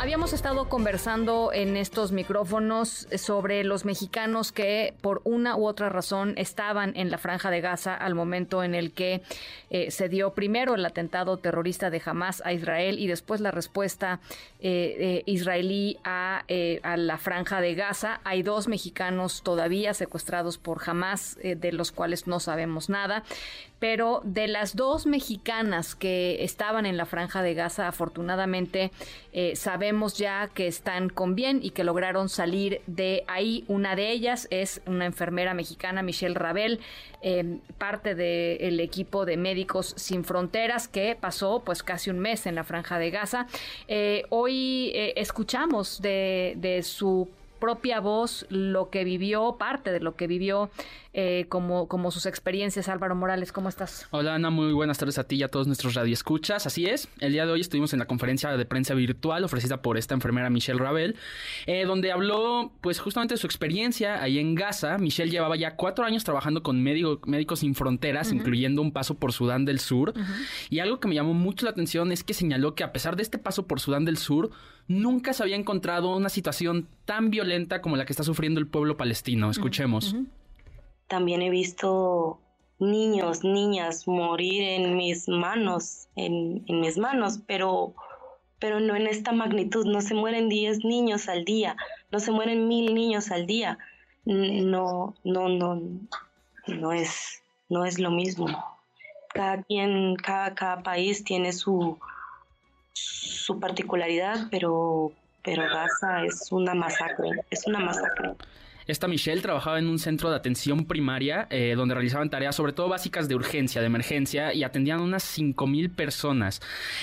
Habíamos estado conversando en estos micrófonos sobre los mexicanos que por una u otra razón estaban en la franja de Gaza al momento en el que eh, se dio primero el atentado terrorista de Hamas a Israel y después la respuesta eh, israelí a, eh, a, la franja de Gaza. Hay dos mexicanos todavía secuestrados por Hamas, de los cuales no sabemos nada pero de las dos mexicanas que estaban en la franja de Gaza, afortunadamente eh, ya que están con bien y que lograron salir de ahí. Una de ellas es una enfermera mexicana, Michelle Rabel, em, parte del equipo de Médicos Sin Fronteras, que pasó pues casi un mes en la franja de Gaza. Eh, hoy eh, escuchamos de, de su propia voz lo que vivió, parte de lo que vivió eh, como, como sus experiencias. Álvaro Morales, ¿cómo estás? Hola Ana, muy buenas tardes a ti y a todos nuestros radioescuchas. Así es, el día de hoy estuvimos en la conferencia de prensa virtual ofrecida por esta enfermera Michelle Ravel, eh, donde habló pues justamente de su experiencia ahí en Gaza. Michelle llevaba ya cuatro años trabajando con Médicos Sin Fronteras, incluyendo un paso por Sudán del Sur. Y algo que me llamó mucho la atención es que señaló que a pesar de este paso por Sudán del Sur, nunca se había encontrado una situación tan violenta como la que está sufriendo el pueblo palestino. Escuchemos. También he visto niños, niñas morir en mis manos, en, mis manos, pero, pero no en esta magnitud. No se mueren 10 niños al día, no se mueren mil niños al día. No, no, no, no es, no es lo mismo. Cada quien, cada, cada país tiene su, su particularidad, pero, pero Gaza es una masacre, es una masacre. Esta Michelle trabajaba en un centro de atención primaria eh, donde realizaban tareas sobre todo básicas de urgencia, de emergencia y atendían unas 5.000 personas.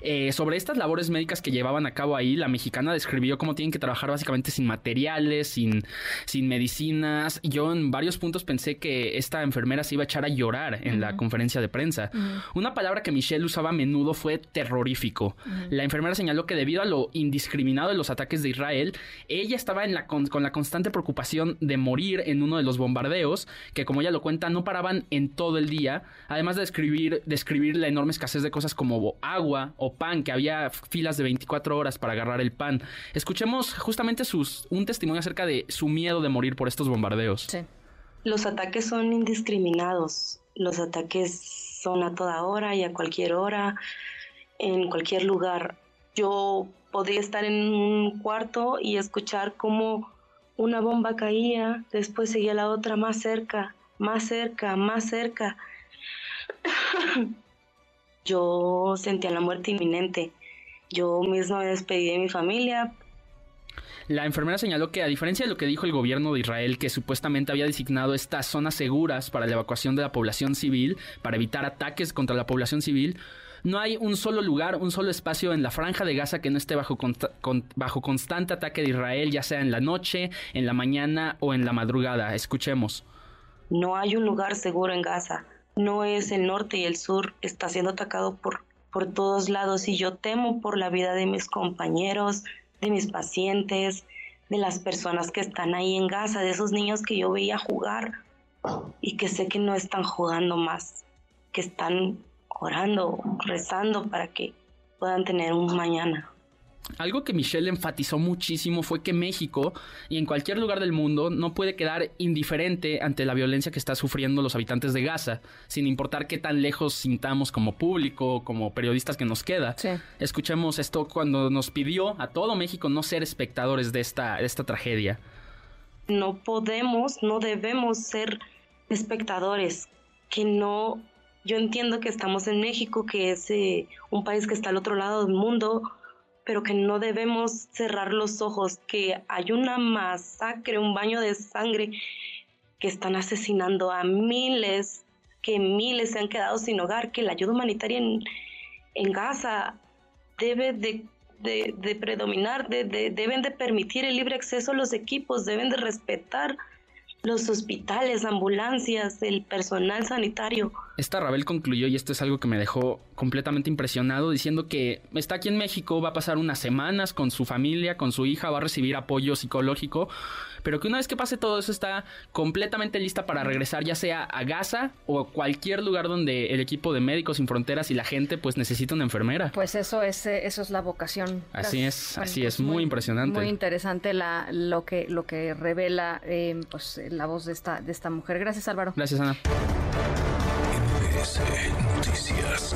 Eh, sobre estas labores médicas que llevaban a cabo ahí, la mexicana describió cómo tienen que trabajar básicamente sin materiales, sin, sin medicinas. Yo en varios puntos pensé que esta enfermera se iba a echar a llorar en la conferencia de prensa. Una palabra que Michelle usaba a menudo fue terrorífico. La enfermera señaló que debido a lo indiscriminado de los ataques de Israel, ella estaba en la con, con la constante preocupación de morir en uno de los bombardeos, que como ella lo cuenta, no paraban en todo el día, además de describir, describir la enorme escasez de cosas como agua o pan, que había filas de 24 horas para agarrar el pan. Escuchemos justamente sus, un testimonio acerca de su miedo de morir por estos bombardeos. Los ataques son indiscriminados, los ataques son a toda hora y a cualquier hora, en cualquier lugar. Yo podría estar en un cuarto y escuchar cómo una bomba caía, después seguía la otra más cerca, más cerca, más cerca. Yo sentía la muerte inminente. Yo mismo me despedí de mi familia, la enfermera señaló que a diferencia de lo que dijo el gobierno de Israel, que supuestamente había designado estas zonas seguras para la evacuación de la población civil, para evitar ataques contra la población civil, no hay un solo lugar, un solo espacio en la franja de Gaza que no esté bajo, bajo constante ataque de Israel, ya sea en la noche, en la mañana o en la madrugada. Escuchemos. No hay un lugar seguro en Gaza. No es el norte y el sur. Está siendo atacado por, por todos lados y yo temo por la vida de mis compañeros, de mis pacientes, de las personas que están ahí en Gaza, de esos niños que yo veía jugar y que sé que no están jugando más, que están orando, rezando para que puedan tener un mañana. Algo que Michelle enfatizó muchísimo fue que México y en cualquier lugar del mundo no puede quedar indiferente ante la violencia que están sufriendo los habitantes de Gaza, sin importar qué tan lejos sintamos como público, como periodistas que nos queda. Escuchemos esto cuando nos pidió a todo México no ser espectadores de esta, de esta tragedia. No podemos, no debemos ser espectadores, que no yo entiendo que estamos en México, que es eh, un país que está al otro lado del mundo, pero que no debemos cerrar los ojos, que hay una masacre, un baño de sangre, que están asesinando a miles, que miles se han quedado sin hogar, que la ayuda humanitaria en, Gaza debe de, predominar, deben de permitir el libre acceso a los equipos, deben de respetar los hospitales, ambulancias, el personal sanitario. Esta Rabel concluyó, y esto es algo que me dejó completamente impresionado, diciendo que está aquí en México, va a pasar unas semanas con su familia, con su hija, va a recibir apoyo psicológico, pero que una vez que pase todo eso está completamente lista para regresar ya sea a Gaza o a cualquier lugar donde el equipo de Médicos Sin Fronteras y la gente pues necesita una enfermera. Pues eso es, eh, eso es la vocación. Así es, así es, muy, impresionante. Muy interesante la, lo, que, lo que revela eh, pues, la voz de esta, de esta mujer. Gracias Álvaro. Gracias Ana. Noticias.